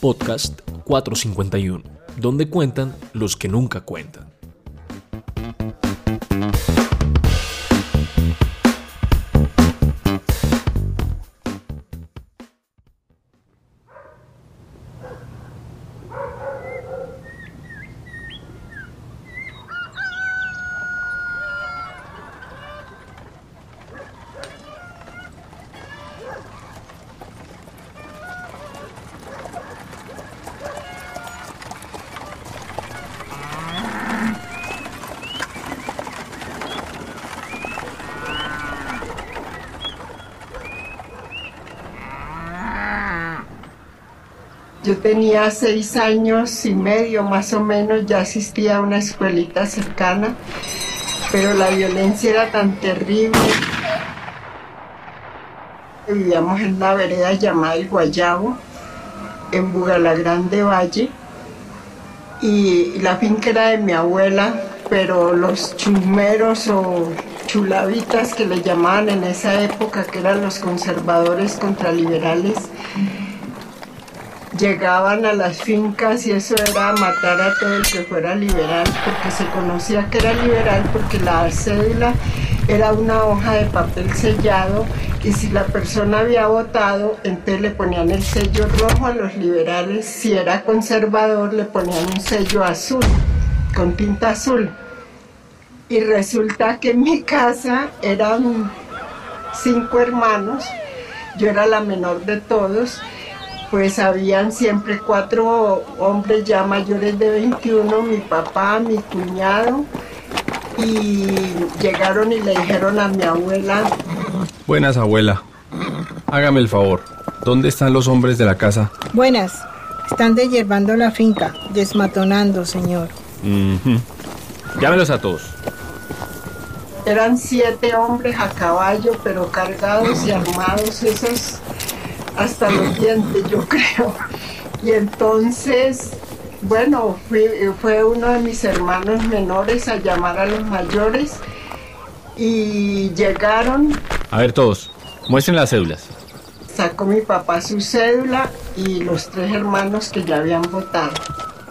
Podcast 451, donde cuentan los que nunca cuentan. Yo tenía seis años y medio más o menos, ya asistía a una escuelita cercana, pero la violencia era tan terrible. Vivíamos en una vereda llamada El Guayabo, en Bugalagrande Valle, y la finca era de mi abuela, pero los chumeros o chulavitas que le llamaban en esa época, que eran los conservadores contraliberales, llegaban a las fincas y eso era matar a todo el que fuera liberal, porque se conocía que era liberal porque la cédula era una hoja de papel sellado y si la persona había votado, entonces le ponían el sello rojo a los liberales, si era conservador le ponían un sello azul, con tinta azul. Y resulta que en mi casa eran cinco hermanos, yo era la menor de todos, pues habían siempre cuatro hombres ya mayores de 21, mi papá, mi cuñado, y llegaron y le dijeron a mi abuela. Buenas, abuela. Hágame el favor. ¿Dónde están los hombres de la casa? Buenas. Están deshiervando la finca, desmatonando, señor. Mhm. Llámelos a todos. Eran siete hombres a caballo, pero cargados y armados, esos hasta los dientes, yo creo. Y entonces, bueno, fue, fue uno de mis hermanos menores a llamar a los mayores y llegaron, A ver todos. Muestren las cédulas. sacó mi papá su cédula y los tres hermanos que ya habían votado.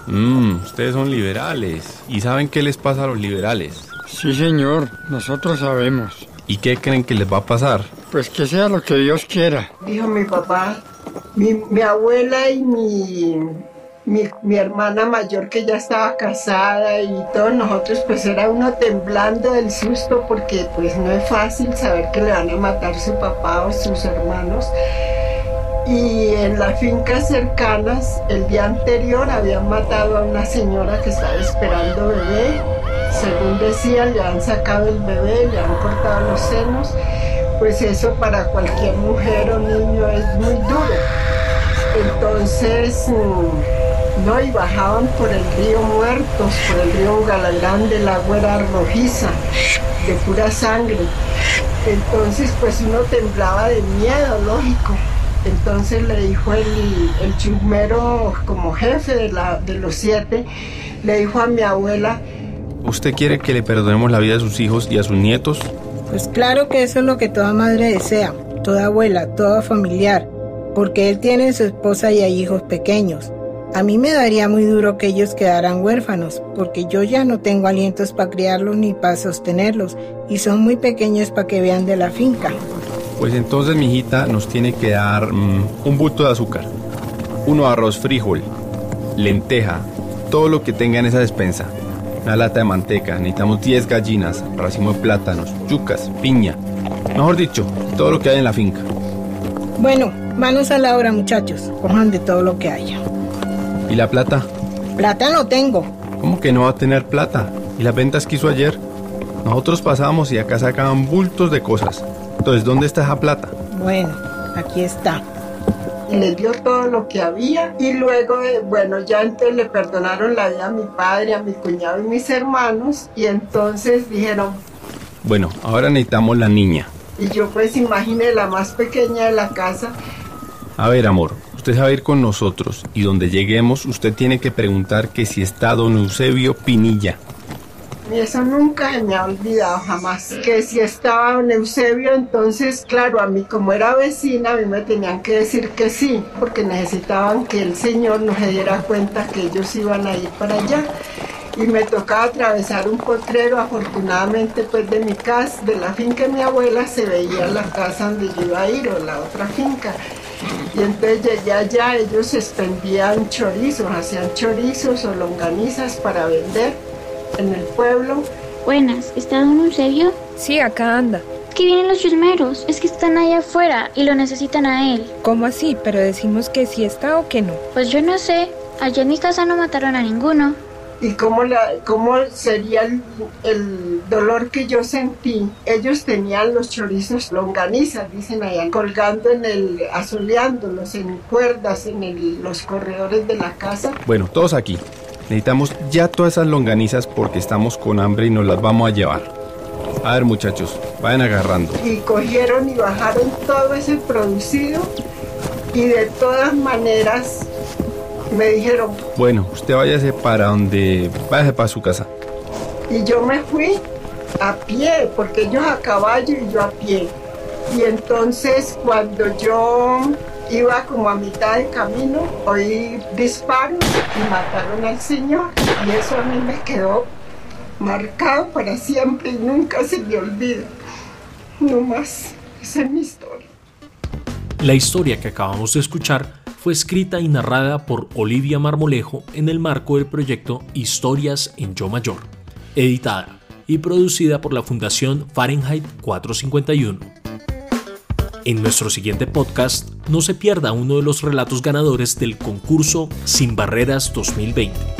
Mmm, ustedes son liberales. ¿Y saben qué les pasa a los liberales? Sí, señor, nosotros sabemos. ¿Y qué creen que les va a pasar? Pues que sea lo que Dios quiera. Dijo mi papá, mi, abuela y mi, mi, mi hermana mayor que ya estaba casada y todos nosotros pues era uno temblando del susto porque pues no es fácil saber que le van a matar su papá o sus hermanos. Y en las fincas cercanas, el día anterior habían matado a una señora que estaba esperando bebé. Según decían, le han sacado el bebé, le han cortado los senos. Pues eso para cualquier mujer o niño es muy duro. Entonces, mm, no, y bajaban por el río Muertos, por el río Galagrande, el agua era rojiza, de pura sangre. Entonces, pues uno temblaba de miedo, lógico. Entonces le dijo el, el como jefe de, la, de los siete, le dijo a mi abuela, ¿Usted quiere que le perdonemos la vida a sus hijos y a sus nietos? Pues claro que eso es lo que toda madre desea, toda abuela, toda familiar, porque él tiene su esposa y hay hijos pequeños. A mí me daría muy duro que ellos quedaran huérfanos, porque yo ya no tengo alientos para criarlos ni para sostenerlos, y son muy pequeños para que vean de la finca. Pues entonces mi hijita nos tiene que dar mm, un bulto de azúcar, uno arroz frijol, lenteja, todo lo que tenga en esa despensa. Una lata de manteca, necesitamos 10 gallinas, racimo de plátanos, yucas, piña. Mejor dicho, todo lo que hay en la finca. Bueno, manos a la obra muchachos, cojan de todo lo que haya. ¿Y la plata? Plata no tengo. ¿Cómo que no va a tener plata? ¿Y las ventas que hizo ayer? Nosotros pasamos y acá sacaban bultos de cosas. Entonces, ¿dónde está esa plata? Bueno, aquí está. Y le dio todo lo que había y luego, eh, bueno, ya entonces le perdonaron la vida a mi padre, a mi cuñado y mis hermanos y entonces dijeron, Bueno, ahora necesitamos la niña. y yo pues imaginé la más pequeña de la casa, A ver, amor, usted se va a ir con nosotros y donde lleguemos usted tiene que preguntar que si está don Eusebio Pinilla. Y eso nunca se me ha olvidado jamás. Que si estaba don Eusebio, entonces, claro, a mí como era vecina, a mí me tenían que decir que sí, porque necesitaban que el señor no se diera cuenta que ellos iban a ir para allá y me tocaba atravesar un potrero, afortunadamente pues de mi casa, de la finca de mi abuela se veía la casa donde yo iba a ir o la otra finca. Y entonces llegué allá, ellos expendían chorizos, hacían chorizos o longanizas para vender en el pueblo. Buenas, ¿está don Eusebio? Sí, acá anda. Que vienen los chusmeros, es que están allá afuera y lo necesitan a él. ¿Cómo así? Pero decimos que sí está o que no. Pues yo no sé, allá en mi casa no mataron a ninguno y cómo, la, cómo sería el, el, dolor que yo sentí. Ellos tenían los chorizos longanizas, dicen allá, colgando en el, asoleándolos en cuerdas en el, los corredores de la casa. Bueno, todos aquí. Necesitamos ya todas esas longanizas porque estamos con hambre y nos las vamos a llevar. A ver muchachos, vayan agarrando. Y cogieron y bajaron todo ese producido y de todas maneras me dijeron... Bueno, usted váyase para donde... Váyase para su casa. Y yo me fui a pie, porque ellos a caballo y yo a pie. Y entonces cuando yo iba como a mitad de camino, oí disparos y mataron al señor. Y eso a mí me quedó marcado para siempre y nunca se me olvida. No más, esa es mi historia. La historia que acabamos de escuchar fue escrita y narrada por Olivia Marmolejo en el marco del proyecto Historias en Yo Mayor, editada y producida por la Fundación Fahrenheit 451. En nuestro siguiente podcast, no se pierda uno de los relatos ganadores del concurso Sin Barreras 2020